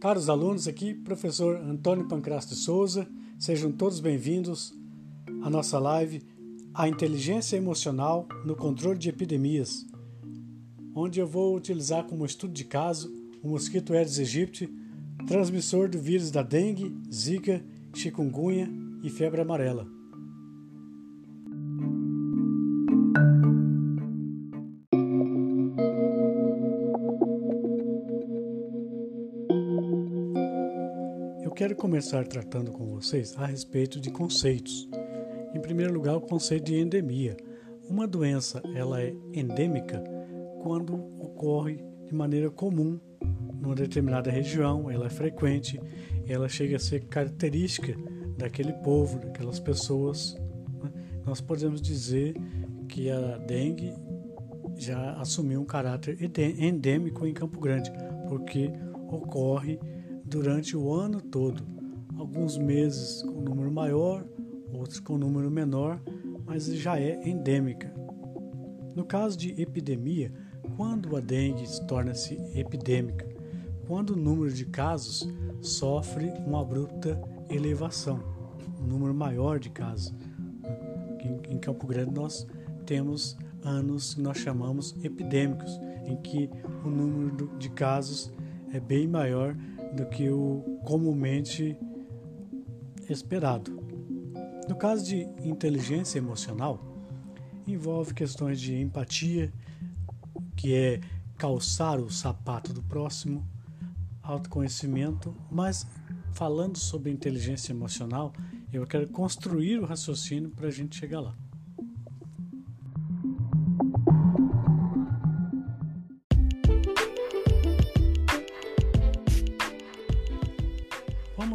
Caros alunos, aqui professor Antônio Pancras de Souza, sejam todos bem-vindos à nossa live A Inteligência Emocional no Controle de Epidemias, onde eu vou utilizar como estudo de caso o mosquito Aedes aegypti, transmissor do vírus da dengue, zika, chikungunya e febre amarela. Começar tratando com vocês a respeito de conceitos. Em primeiro lugar, o conceito de endemia. Uma doença ela é endêmica quando ocorre de maneira comum numa determinada região, ela é frequente, ela chega a ser característica daquele povo, daquelas pessoas. Né? Nós podemos dizer que a dengue já assumiu um caráter endêmico em Campo Grande, porque ocorre durante o ano todo. Alguns meses com número maior, outros com número menor, mas já é endêmica. No caso de epidemia, quando a dengue torna-se epidêmica, quando o número de casos sofre uma abrupta elevação, um número maior de casos. Em Campo Grande nós temos anos que nós chamamos epidêmicos, em que o número de casos é bem maior do que o comumente esperado. No caso de inteligência emocional, envolve questões de empatia, que é calçar o sapato do próximo, autoconhecimento, mas falando sobre inteligência emocional, eu quero construir o raciocínio para a gente chegar lá.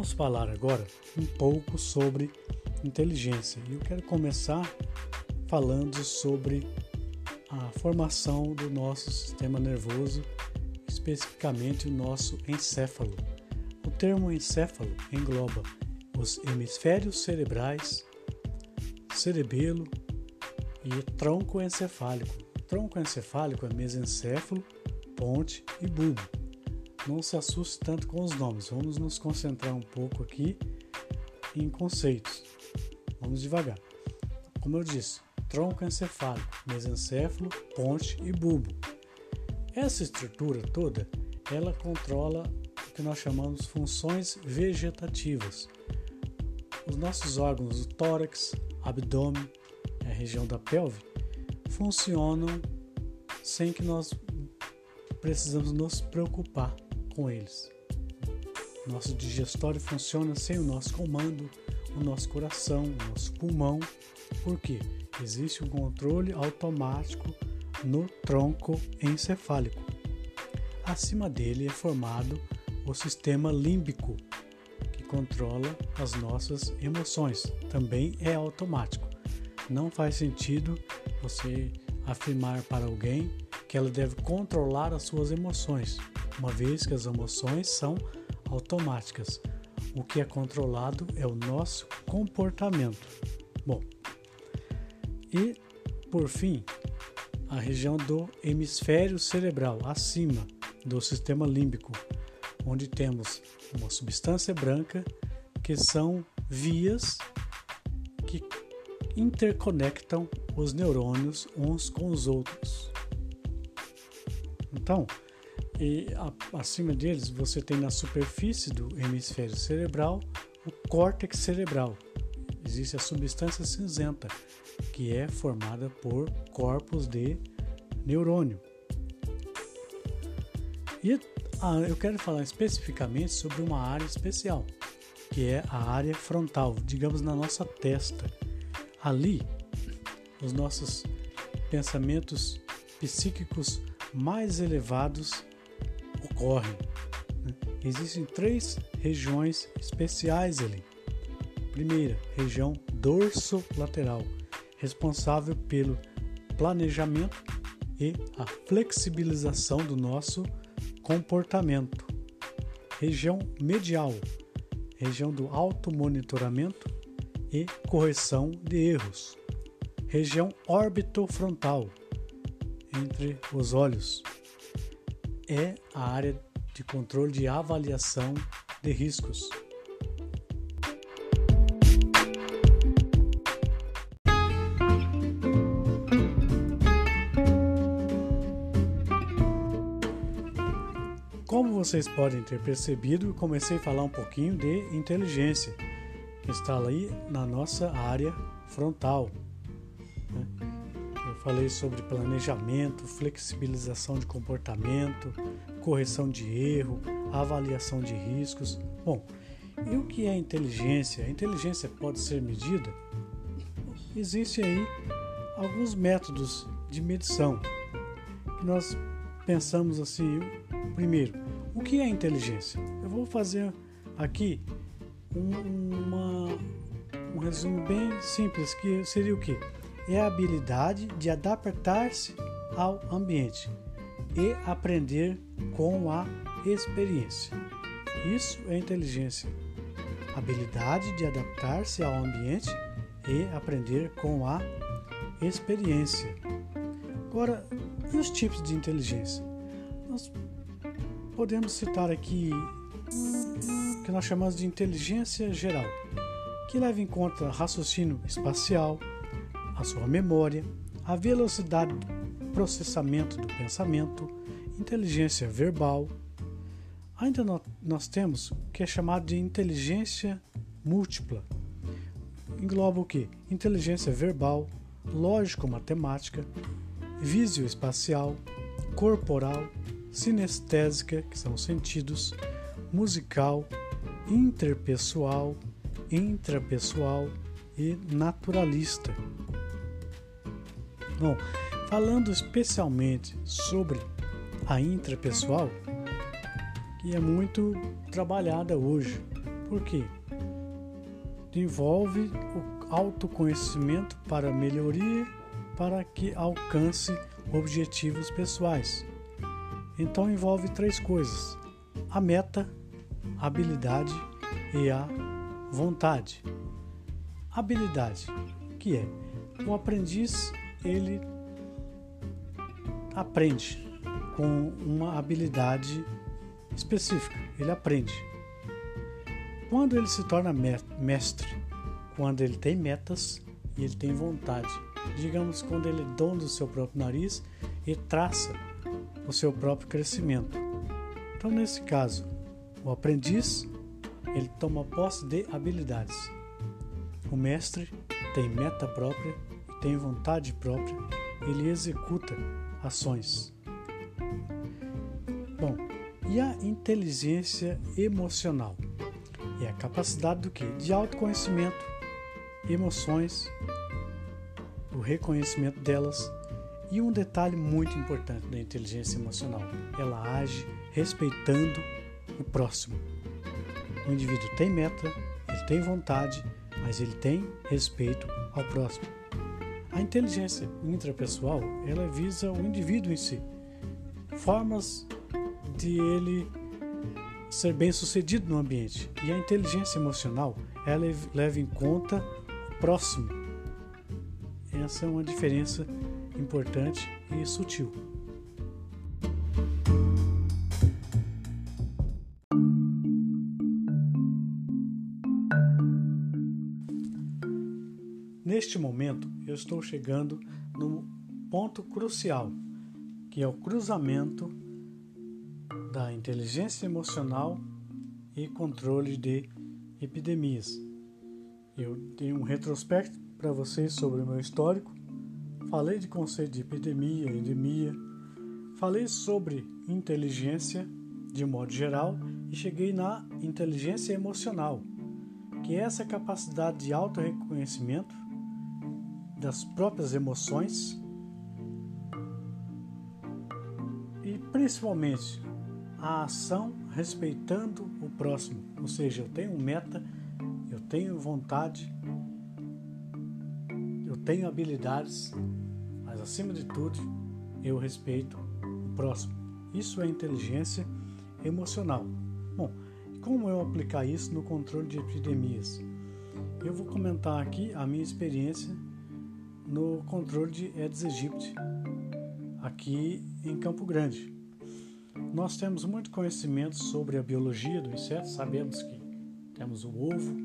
Vamos falar agora um pouco sobre inteligência. E eu quero começar falando sobre a formação do nosso sistema nervoso, especificamente o nosso encéfalo. O termo encéfalo engloba os hemisférios cerebrais, cerebelo e tronco encefálico. Tronco encefálico é mesencéfalo, ponte e bulbo não se assuste tanto com os nomes. Vamos nos concentrar um pouco aqui em conceitos. Vamos devagar. Como eu disse, tronco encefálico, mesencéfalo, ponte e bulbo. Essa estrutura toda, ela controla o que nós chamamos funções vegetativas. Os nossos órgãos, o tórax, abdômen, a região da pelve, funcionam sem que nós precisamos nos preocupar com eles. Nosso digestório funciona sem o nosso comando, o nosso coração, o nosso pulmão, porque existe um controle automático no tronco encefálico. Acima dele é formado o sistema límbico, que controla as nossas emoções. Também é automático. Não faz sentido você afirmar para alguém que ela deve controlar as suas emoções, uma vez que as emoções são automáticas. O que é controlado é o nosso comportamento. Bom, e por fim, a região do hemisfério cerebral, acima do sistema límbico, onde temos uma substância branca que são vias que interconectam os neurônios uns com os outros. Então, e a, acima deles você tem na superfície do hemisfério cerebral o córtex cerebral. Existe a substância cinzenta, que é formada por corpos de neurônio. E ah, eu quero falar especificamente sobre uma área especial, que é a área frontal, digamos na nossa testa. Ali, os nossos pensamentos psíquicos mais elevados ocorrem. Né? Existem três regiões especiais ali. Primeira, região dorso-lateral, responsável pelo planejamento e a flexibilização do nosso comportamento. Região medial, região do automonitoramento e correção de erros. Região órbito-frontal, entre os olhos. É a área de controle de avaliação de riscos. Como vocês podem ter percebido, comecei a falar um pouquinho de inteligência, que está aí na nossa área frontal. Falei sobre planejamento, flexibilização de comportamento, correção de erro, avaliação de riscos. Bom, e o que é inteligência? A inteligência pode ser medida? Existem aí alguns métodos de medição que nós pensamos assim. Primeiro, o que é inteligência? Eu vou fazer aqui um, uma, um resumo bem simples, que seria o que? É a habilidade de adaptar-se ao ambiente e aprender com a experiência. Isso é inteligência. Habilidade de adaptar-se ao ambiente e aprender com a experiência. Agora, e os tipos de inteligência? Nós podemos citar aqui o que nós chamamos de inteligência geral, que leva em conta raciocínio espacial, a sua memória, a velocidade de processamento do pensamento, inteligência verbal. Ainda nós temos o que é chamado de inteligência múltipla. Engloba o que? Inteligência verbal, lógico-matemática, visioespacial, corporal, sinestésica, que são sentidos, musical, interpessoal, intrapessoal e naturalista. Bom, falando especialmente sobre a intrapessoal, que é muito trabalhada hoje. Por quê? Envolve o autoconhecimento para melhoria, para que alcance objetivos pessoais. Então envolve três coisas: a meta, a habilidade e a vontade. Habilidade, que é o aprendiz, ele aprende com uma habilidade específica, ele aprende. Quando ele se torna mestre, quando ele tem metas e ele tem vontade, digamos quando ele é dono do seu próprio nariz e traça o seu próprio crescimento. Então, nesse caso, o aprendiz ele toma posse de habilidades. O mestre tem meta própria, tem vontade própria, ele executa ações. Bom, e a inteligência emocional? É a capacidade do que? De autoconhecimento, emoções, o reconhecimento delas e um detalhe muito importante da inteligência emocional: ela age respeitando o próximo. O indivíduo tem meta, ele tem vontade, mas ele tem respeito ao próximo. A inteligência intrapessoal, ela visa o indivíduo em si. Formas de ele ser bem sucedido no ambiente. E a inteligência emocional, ela leva em conta o próximo. Essa é uma diferença importante e sutil. Neste momento, eu estou chegando no ponto crucial, que é o cruzamento da inteligência emocional e controle de epidemias. Eu dei um retrospecto para vocês sobre o meu histórico Falei de conceito de epidemia, endemia, falei sobre inteligência de modo geral e cheguei na inteligência emocional, que é essa capacidade de auto-reconhecimento das próprias emoções e principalmente a ação respeitando o próximo, ou seja, eu tenho meta, eu tenho vontade, eu tenho habilidades acima de tudo, eu respeito o próximo. Isso é inteligência emocional. Bom, como eu aplicar isso no controle de epidemias? Eu vou comentar aqui a minha experiência no controle de Aedes aegypti, aqui em Campo Grande. Nós temos muito conhecimento sobre a biologia do inseto, sabemos que temos o ovo,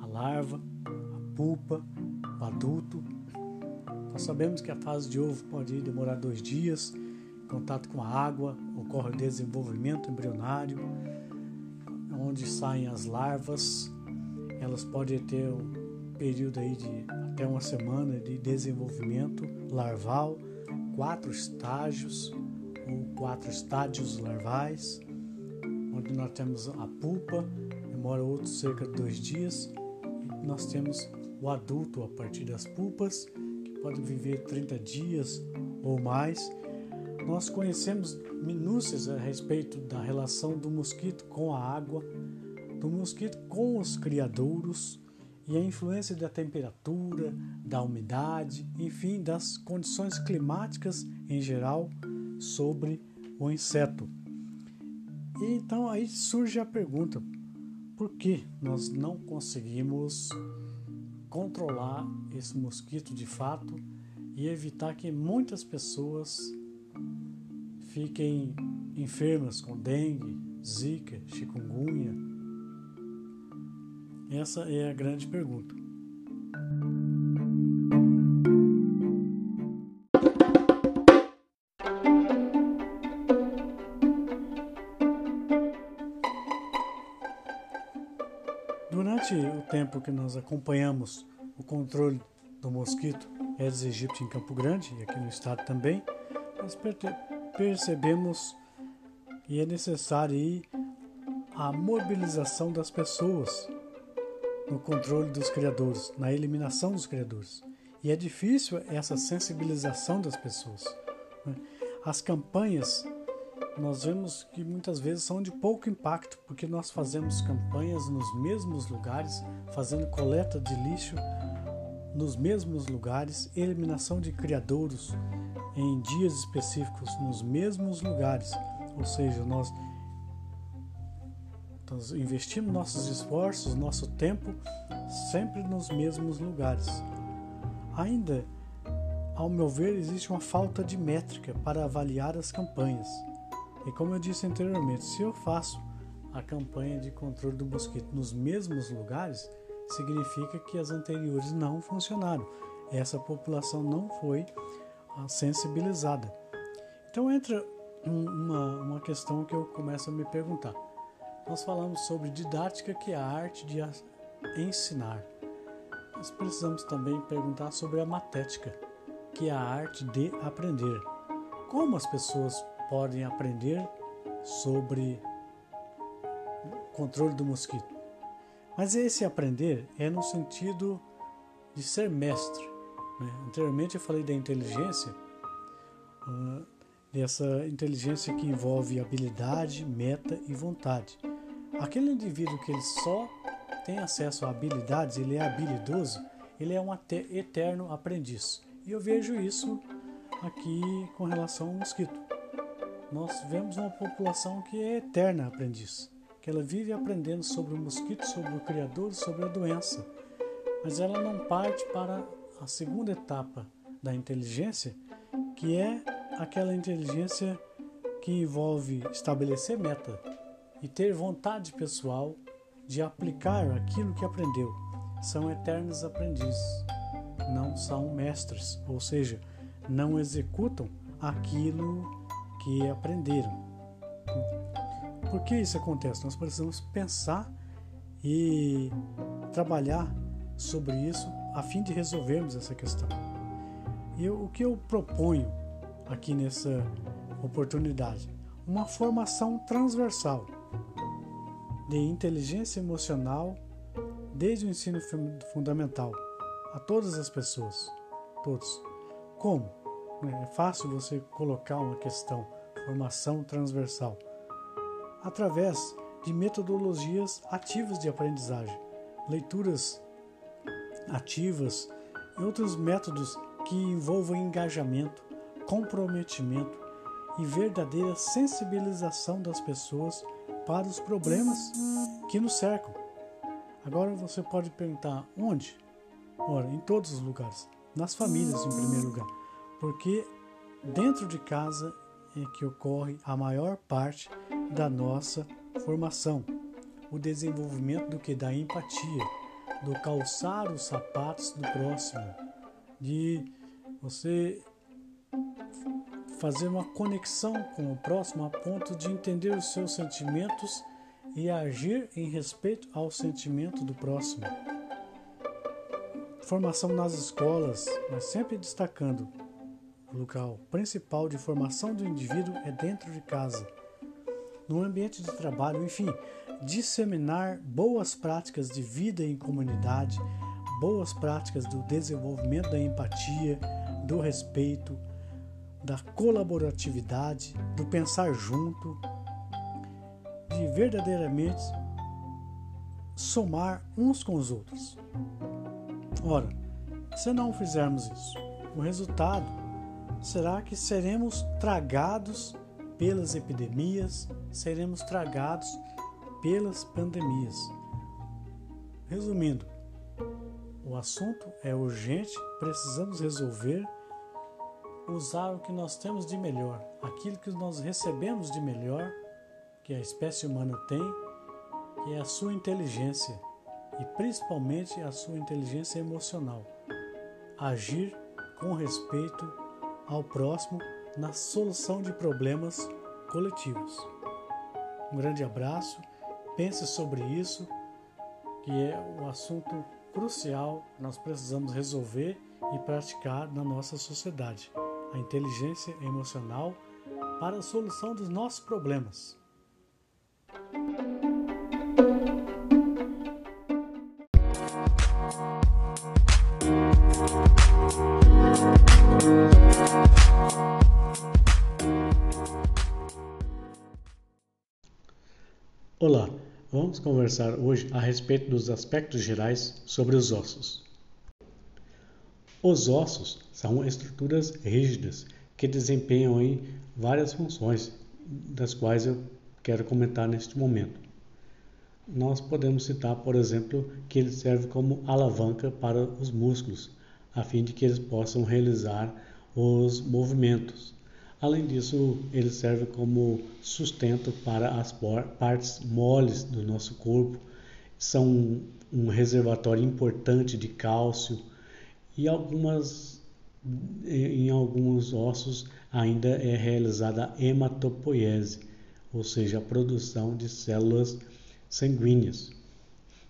a larva, a pupa, o adulto. Nós sabemos que a fase de ovo pode demorar dois dias, contato com a água, ocorre o desenvolvimento embrionário, onde saem as larvas. Elas podem ter período aí de até uma semana de desenvolvimento larval, quatro estágios ou quatro estádios larvais, onde nós temos a pupa, demora outros cerca de dois dias, e nós temos o adulto a partir das pupas, que pode viver 30 dias ou mais. Nós conhecemos minúcias a respeito da relação do mosquito com a água, do mosquito com os criadouros e a influência da temperatura, da umidade, enfim, das condições climáticas em geral sobre o inseto. E então aí surge a pergunta: por que nós não conseguimos controlar esse mosquito de fato e evitar que muitas pessoas fiquem enfermas com dengue, zika, chikungunya? Essa é a grande pergunta. Durante o tempo que nós acompanhamos o controle do mosquito Aedes aegypti em Campo Grande e aqui no estado também, nós percebemos e é necessário a mobilização das pessoas no controle dos criadores, na eliminação dos criadores. E é difícil essa sensibilização das pessoas. Né? As campanhas nós vemos que muitas vezes são de pouco impacto, porque nós fazemos campanhas nos mesmos lugares, fazendo coleta de lixo nos mesmos lugares, eliminação de criadouros em dias específicos nos mesmos lugares. Ou seja, nós, investimos nossos esforços, nosso tempo sempre nos mesmos lugares. Ainda, ao meu ver, existe uma falta de métrica para avaliar as campanhas. E como eu disse anteriormente, se eu faço a campanha de controle do mosquito nos mesmos lugares, significa que as anteriores não funcionaram. Essa população não foi ah, sensibilizada. Então entra uma, uma questão que eu começo a me perguntar. Nós falamos sobre didática, que é a arte de ensinar. Nós precisamos também perguntar sobre a matética, que é a arte de aprender. Como as pessoas podem aprender sobre controle do mosquito. Mas esse aprender é no sentido de ser mestre. Né? Anteriormente eu falei da inteligência, uh, dessa inteligência que envolve habilidade, meta e vontade. Aquele indivíduo que ele só tem acesso a habilidades, ele é habilidoso, ele é um eterno aprendiz. E eu vejo isso aqui com relação ao mosquito. Nós vemos uma população que é eterna aprendiz, que ela vive aprendendo sobre o mosquito, sobre o criador, sobre a doença, mas ela não parte para a segunda etapa da inteligência, que é aquela inteligência que envolve estabelecer meta e ter vontade pessoal de aplicar aquilo que aprendeu. São eternos aprendizes, não são mestres, ou seja, não executam aquilo que aprenderam. Por que isso acontece? Nós precisamos pensar e trabalhar sobre isso a fim de resolvermos essa questão. E o que eu proponho aqui nessa oportunidade? Uma formação transversal de inteligência emocional desde o ensino fundamental a todas as pessoas, todos. Como? É fácil você colocar uma questão formação transversal, através de metodologias ativas de aprendizagem, leituras ativas e outros métodos que envolvam engajamento, comprometimento e verdadeira sensibilização das pessoas para os problemas que nos cercam. Agora você pode perguntar onde? Ora, em todos os lugares, nas famílias em primeiro lugar, porque dentro de casa é que ocorre a maior parte da nossa formação, o desenvolvimento do que da empatia, do calçar os sapatos do próximo, de você fazer uma conexão com o próximo a ponto de entender os seus sentimentos e agir em respeito ao sentimento do próximo. Formação nas escolas, mas sempre destacando o local principal de formação do indivíduo é dentro de casa. No ambiente de trabalho, enfim, disseminar boas práticas de vida em comunidade, boas práticas do desenvolvimento da empatia, do respeito, da colaboratividade, do pensar junto, de verdadeiramente somar uns com os outros. Ora, se não fizermos isso, o resultado será que seremos tragados pelas epidemias, seremos tragados pelas pandemias. Resumindo, o assunto é urgente, precisamos resolver, usar o que nós temos de melhor, aquilo que nós recebemos de melhor que a espécie humana tem, que é a sua inteligência e principalmente a sua inteligência emocional. Agir com respeito ao próximo na solução de problemas coletivos. Um grande abraço, pense sobre isso, que é um assunto crucial que nós precisamos resolver e praticar na nossa sociedade. A inteligência emocional para a solução dos nossos problemas. Olá, vamos conversar hoje a respeito dos aspectos gerais sobre os ossos. Os ossos são estruturas rígidas que desempenham em várias funções, das quais eu quero comentar neste momento. Nós podemos citar, por exemplo, que ele serve como alavanca para os músculos, a fim de que eles possam realizar os movimentos. Além disso, ele serve como sustento para as partes moles do nosso corpo, são um reservatório importante de cálcio e algumas em alguns ossos ainda é realizada a hematopoiese, ou seja, a produção de células sanguíneas.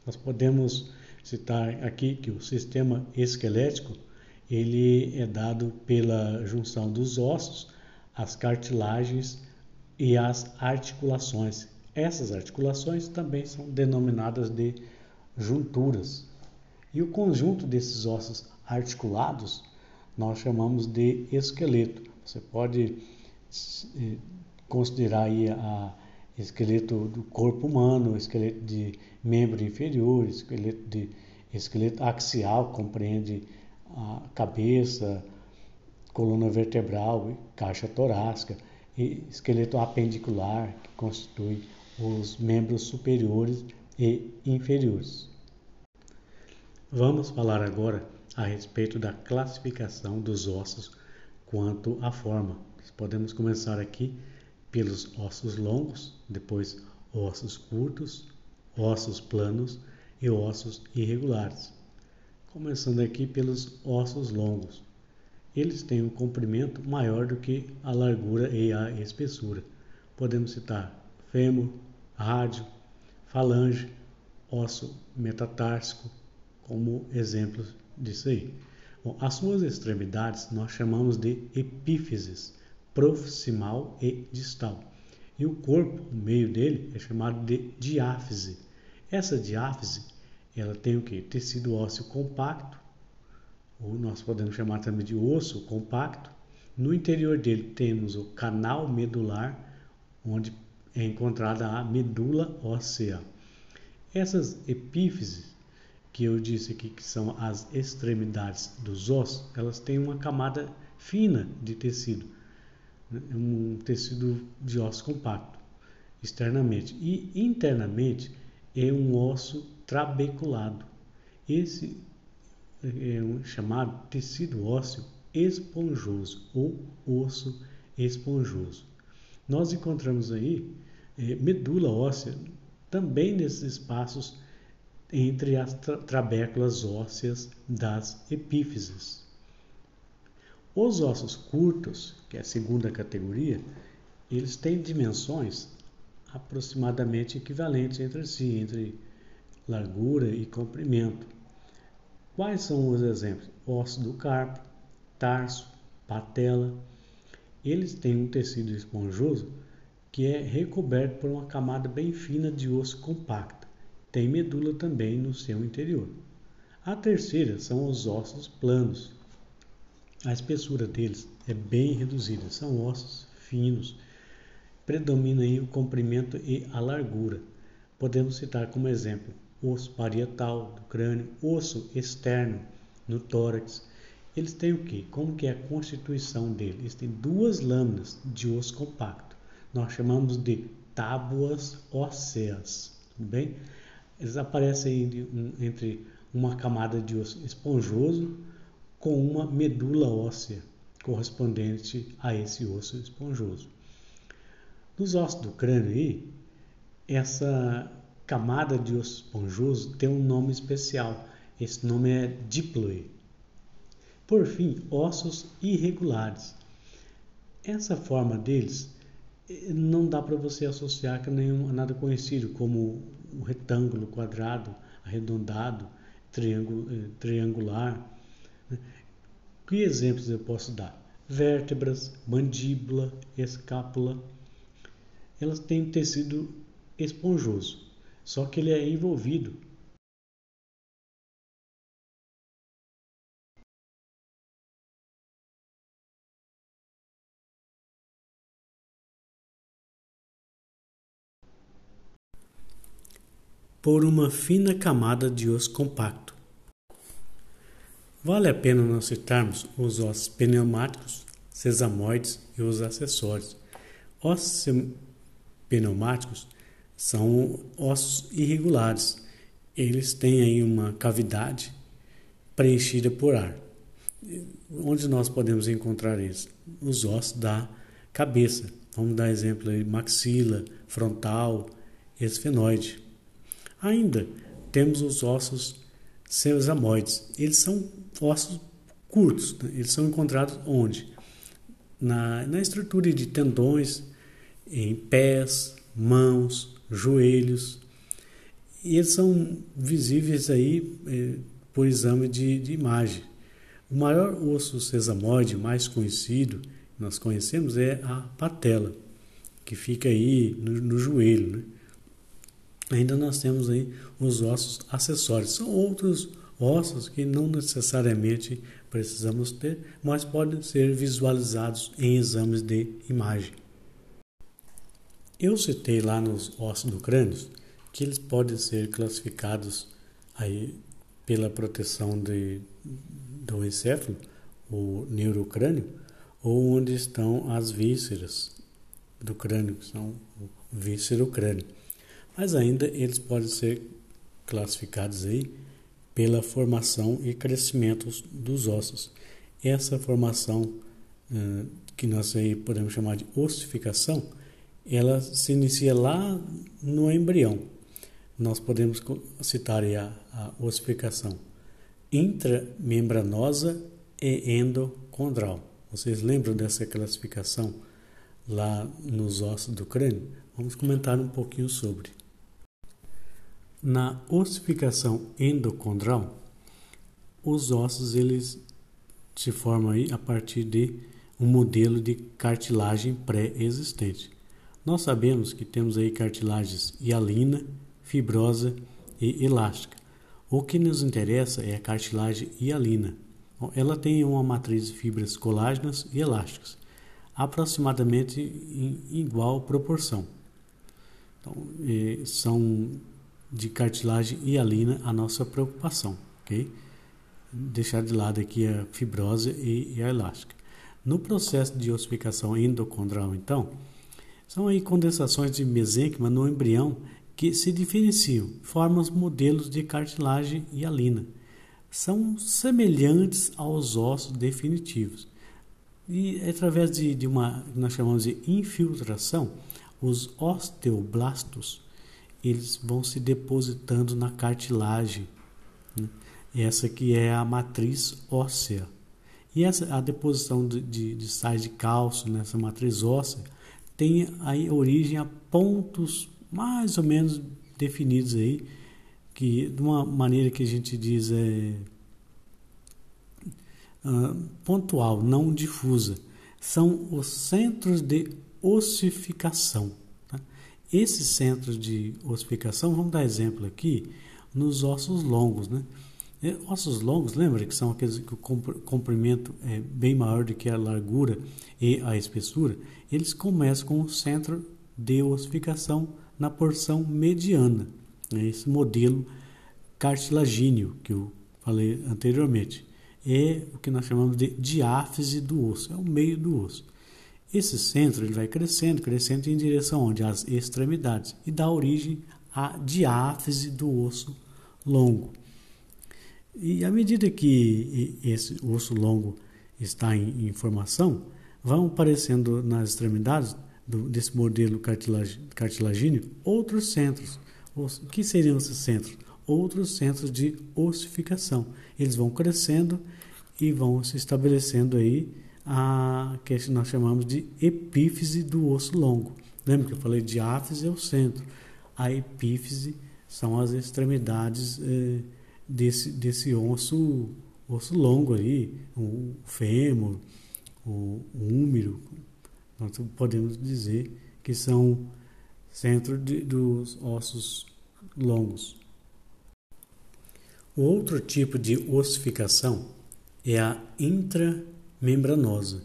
Nós podemos citar aqui que o sistema esquelético ele é dado pela junção dos ossos, as cartilagens e as articulações. Essas articulações também são denominadas de junturas. E o conjunto desses ossos articulados nós chamamos de esqueleto. Você pode eh, considerar aí a esqueleto do corpo humano, esqueleto de membro inferior, esqueleto de esqueleto axial, compreende a cabeça, coluna vertebral, caixa torácica, e esqueleto apendicular, que constitui os membros superiores e inferiores. Vamos falar agora a respeito da classificação dos ossos quanto à forma. Podemos começar aqui pelos ossos longos, depois ossos curtos, ossos planos e ossos irregulares. Começando aqui pelos ossos longos. Eles têm um comprimento maior do que a largura e a espessura. Podemos citar fêmur, rádio, falange, osso metatársico como exemplos disso aí. Bom, as suas extremidades nós chamamos de epífises proximal e distal. E o corpo, o meio dele, é chamado de diáfise. Essa diáfise, ela tem o que? Tecido ósseo compacto, ou nós podemos chamar também de osso compacto. No interior dele temos o canal medular, onde é encontrada a medula óssea. Essas epífises que eu disse aqui que são as extremidades dos ossos, elas têm uma camada fina de tecido é um tecido de osso compacto externamente e internamente é um osso trabeculado. Esse é um chamado tecido ósseo esponjoso ou osso esponjoso. Nós encontramos aí eh, medula óssea também nesses espaços entre as tra trabéculas ósseas das epífises. Os ossos curtos, que é a segunda categoria, eles têm dimensões aproximadamente equivalentes entre si, entre largura e comprimento. Quais são os exemplos? Osso do carpo, tarso, patela. Eles têm um tecido esponjoso que é recoberto por uma camada bem fina de osso compacta. Tem medula também no seu interior. A terceira são os ossos planos. A espessura deles é bem reduzida, são ossos finos. Predomina aí o comprimento e a largura. Podemos citar como exemplo osso parietal do crânio, osso externo no tórax. Eles têm o que? Como que é a constituição deles? Eles têm duas lâminas de osso compacto. Nós chamamos de tábuas ósseas, tudo bem? Eles aparecem entre uma camada de osso esponjoso com uma medula óssea correspondente a esse osso esponjoso. Nos ossos do crânio aí, essa camada de osso esponjoso tem um nome especial. Esse nome é diploe. Por fim, ossos irregulares. Essa forma deles eh, não dá para você associar com nenhum, nada conhecido como o retângulo, quadrado, arredondado, eh, triangular. Né? Que exemplos eu posso dar? Vértebras, mandíbula, escápula. Elas têm tecido esponjoso. Só que ele é envolvido por uma fina camada de osso compacto. Vale a pena nós citarmos os ossos pneumáticos, sesamoides e os acessórios. Ossos pneumáticos são ossos irregulares. Eles têm aí uma cavidade preenchida por ar. Onde nós podemos encontrar isso? Os ossos da cabeça. Vamos dar exemplo aí, maxila, frontal, esfenoide. Ainda temos os ossos sesamoides. Eles são ossos curtos. Né? Eles são encontrados onde? Na, na estrutura de tendões, em pés, mãos, joelhos. E eles são visíveis aí eh, por exame de, de, imagem. O maior osso sesamoide mais conhecido, nós conhecemos, é a patela, que fica aí no, no joelho. Né? Ainda nós temos aí os ossos acessórios. São outros ossos que não necessariamente precisamos ter, mas podem ser visualizados em exames de imagem. Eu citei lá nos ossos do crânio que eles podem ser classificados aí pela proteção de, do encéfalo, o neurocrânio, ou onde estão as vísceras do crânio, que são o víscerocrânio. Mas ainda eles podem ser classificados aí pela formação e crescimento dos ossos. Essa formação, que nós aí podemos chamar de ossificação, ela se inicia lá no embrião. Nós podemos citar a, a ossificação intramembranosa e endocondral. Vocês lembram dessa classificação lá nos ossos do crânio? Vamos comentar um pouquinho sobre. Na ossificação endocondral, os ossos eles se formam aí a partir de um modelo de cartilagem pré-existente. Nós sabemos que temos aí cartilagens hialina, fibrosa e elástica. O que nos interessa é a cartilagem hialina. Ela tem uma matriz de fibras colágenas e elásticas, aproximadamente em igual proporção. Então, são de cartilagem hialina a nossa preocupação, ok? Deixar de lado aqui a fibrosa e a elástica. No processo de ossificação endocondral, então, são aí condensações de mesênquima no embrião que se diferenciam, formam os modelos de cartilagem hialina. são semelhantes aos ossos definitivos. E através de, de uma nós chamamos de infiltração, os osteoblastos eles vão se depositando na cartilagem. Né? Essa que é a matriz óssea. E essa, a deposição de, de, de sais de cálcio nessa matriz óssea tem aí origem a pontos mais ou menos definidos aí, que de uma maneira que a gente diz é uh, pontual, não difusa. São os centros de ossificação. Esses centros de ossificação, vamos dar exemplo aqui, nos ossos longos. Né? É, ossos longos, lembra que são aqueles que o comprimento é bem maior do que a largura e a espessura? Eles começam com o centro de ossificação na porção mediana. Né? Esse modelo cartilagíneo que eu falei anteriormente é o que nós chamamos de diáfise do osso, é o meio do osso. Esse centro ele vai crescendo, crescendo em direção onde as extremidades e dá origem à diáfise do osso longo. E à medida que esse osso longo está em, em formação, vão aparecendo nas extremidades do, desse modelo cartilagíneo outros centros. O que seriam esses centros? Outros centros de ossificação. Eles vão crescendo e vão se estabelecendo aí a que nós chamamos de epífise do osso longo. Lembra que eu falei diáfise é o centro. A epífise são as extremidades eh, desse, desse osso, osso longo aí, o fêmur, o úmero, nós podemos dizer que são centro de, dos ossos longos. O outro tipo de ossificação é a intramembranosa.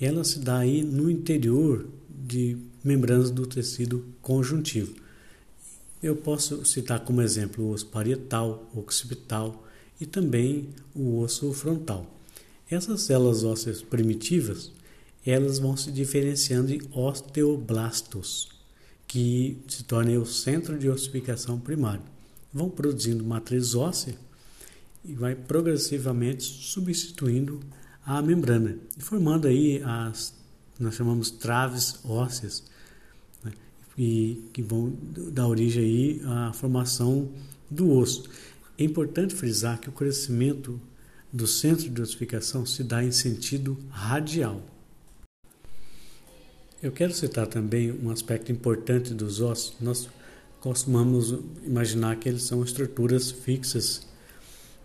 Ela se dá aí no interior de membranas do tecido conjuntivo. Eu posso citar como exemplo o osso parietal, occipital e também o osso frontal. Essas células ósseas primitivas, elas vão se diferenciando em osteoblastos, que se tornam o centro de ossificação primário. Vão produzindo matriz óssea e vai progressivamente substituindo a membrana, formando aí as nós chamamos traves ósseas, né, e que vão dar origem aí à formação do osso. É importante frisar que o crescimento do centro de ossificação se dá em sentido radial. Eu quero citar também um aspecto importante dos ossos. Nós costumamos imaginar que eles são estruturas fixas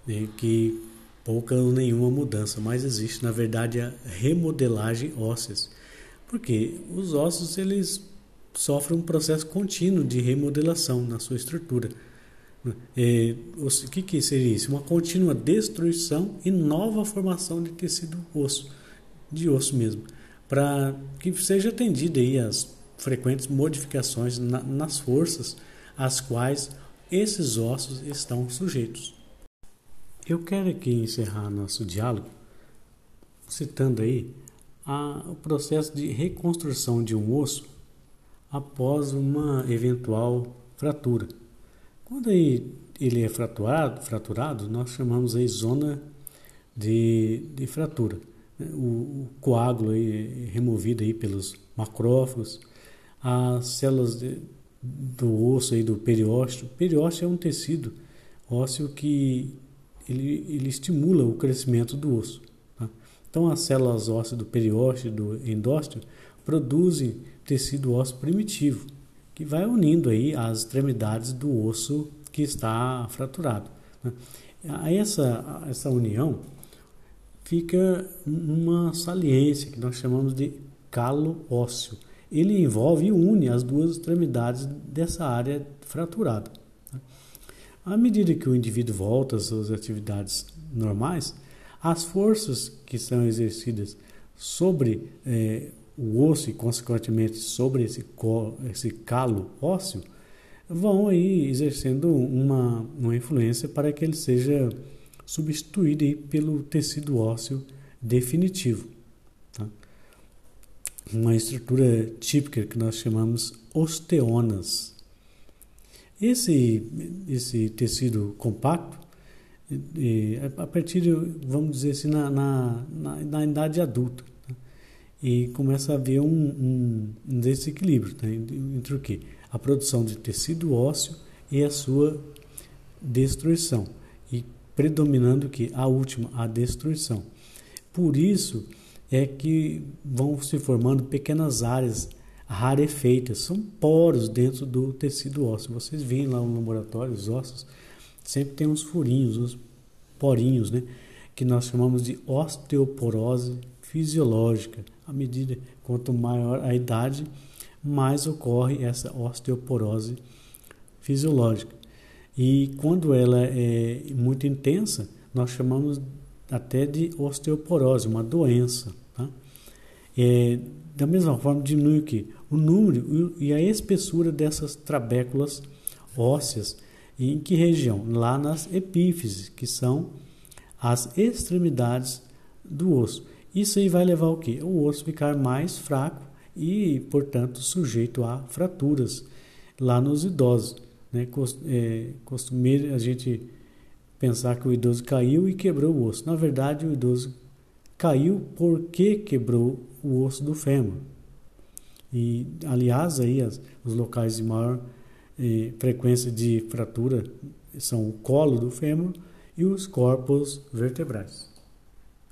né, que pouca ou nenhuma mudança, mas existe na verdade a remodelagem óssea, porque os ossos eles sofrem um processo contínuo de remodelação na sua estrutura. É, o que, que seria isso? Uma contínua destruição e nova formação de tecido osso, de osso mesmo, para que seja atendida aí as frequentes modificações na, nas forças às quais esses ossos estão sujeitos. Eu quero aqui encerrar nosso diálogo citando aí a, o processo de reconstrução de um osso após uma eventual fratura. Quando aí ele é fraturado, fraturado nós chamamos aí zona de, de fratura. O, o coágulo aí é removido aí pelos macrófagos, as células de, do osso aí do periósteo. O periósteo é um tecido ósseo que ele, ele estimula o crescimento do osso. Tá? Então, as células ósseas do periósteo e do endósteo produzem tecido ósseo primitivo, que vai unindo aí as extremidades do osso que está fraturado. Né? A essa, essa união fica uma saliência que nós chamamos de calo ósseo. Ele envolve e une as duas extremidades dessa área fraturada. À medida que o indivíduo volta às suas atividades normais, as forças que são exercidas sobre eh, o osso e, consequentemente, sobre esse, esse calo ósseo, vão aí exercendo uma, uma influência para que ele seja substituído aí pelo tecido ósseo definitivo. Tá? Uma estrutura típica que nós chamamos osteonas. Esse, esse tecido compacto a partir, de, vamos dizer assim, na, na, na, na idade adulta. Tá? E começa a haver um, um, um desequilíbrio tá? entre o que? A produção de tecido ósseo e a sua destruição. E predominando que a última, a destruição. Por isso é que vão se formando pequenas áreas rarefeitas, são poros dentro do tecido ósseo. Vocês veem lá no laboratório os ossos, sempre tem uns furinhos, uns porinhos, né? que nós chamamos de osteoporose fisiológica. À medida quanto maior a idade, mais ocorre essa osteoporose fisiológica. E quando ela é muito intensa, nós chamamos até de osteoporose, uma doença. É, da mesma forma, diminui o que? O número e a espessura dessas trabéculas ósseas. Em que região? Lá nas epífises, que são as extremidades do osso. Isso aí vai levar o quê? O osso ficar mais fraco e, portanto, sujeito a fraturas lá nos idosos. Né? É costumeiro a gente pensar que o idoso caiu e quebrou o osso. Na verdade, o idoso caiu porque quebrou o osso do fêmur. E, aliás, aí as, os locais de maior eh, frequência de fratura são o colo do fêmur e os corpos vertebrais.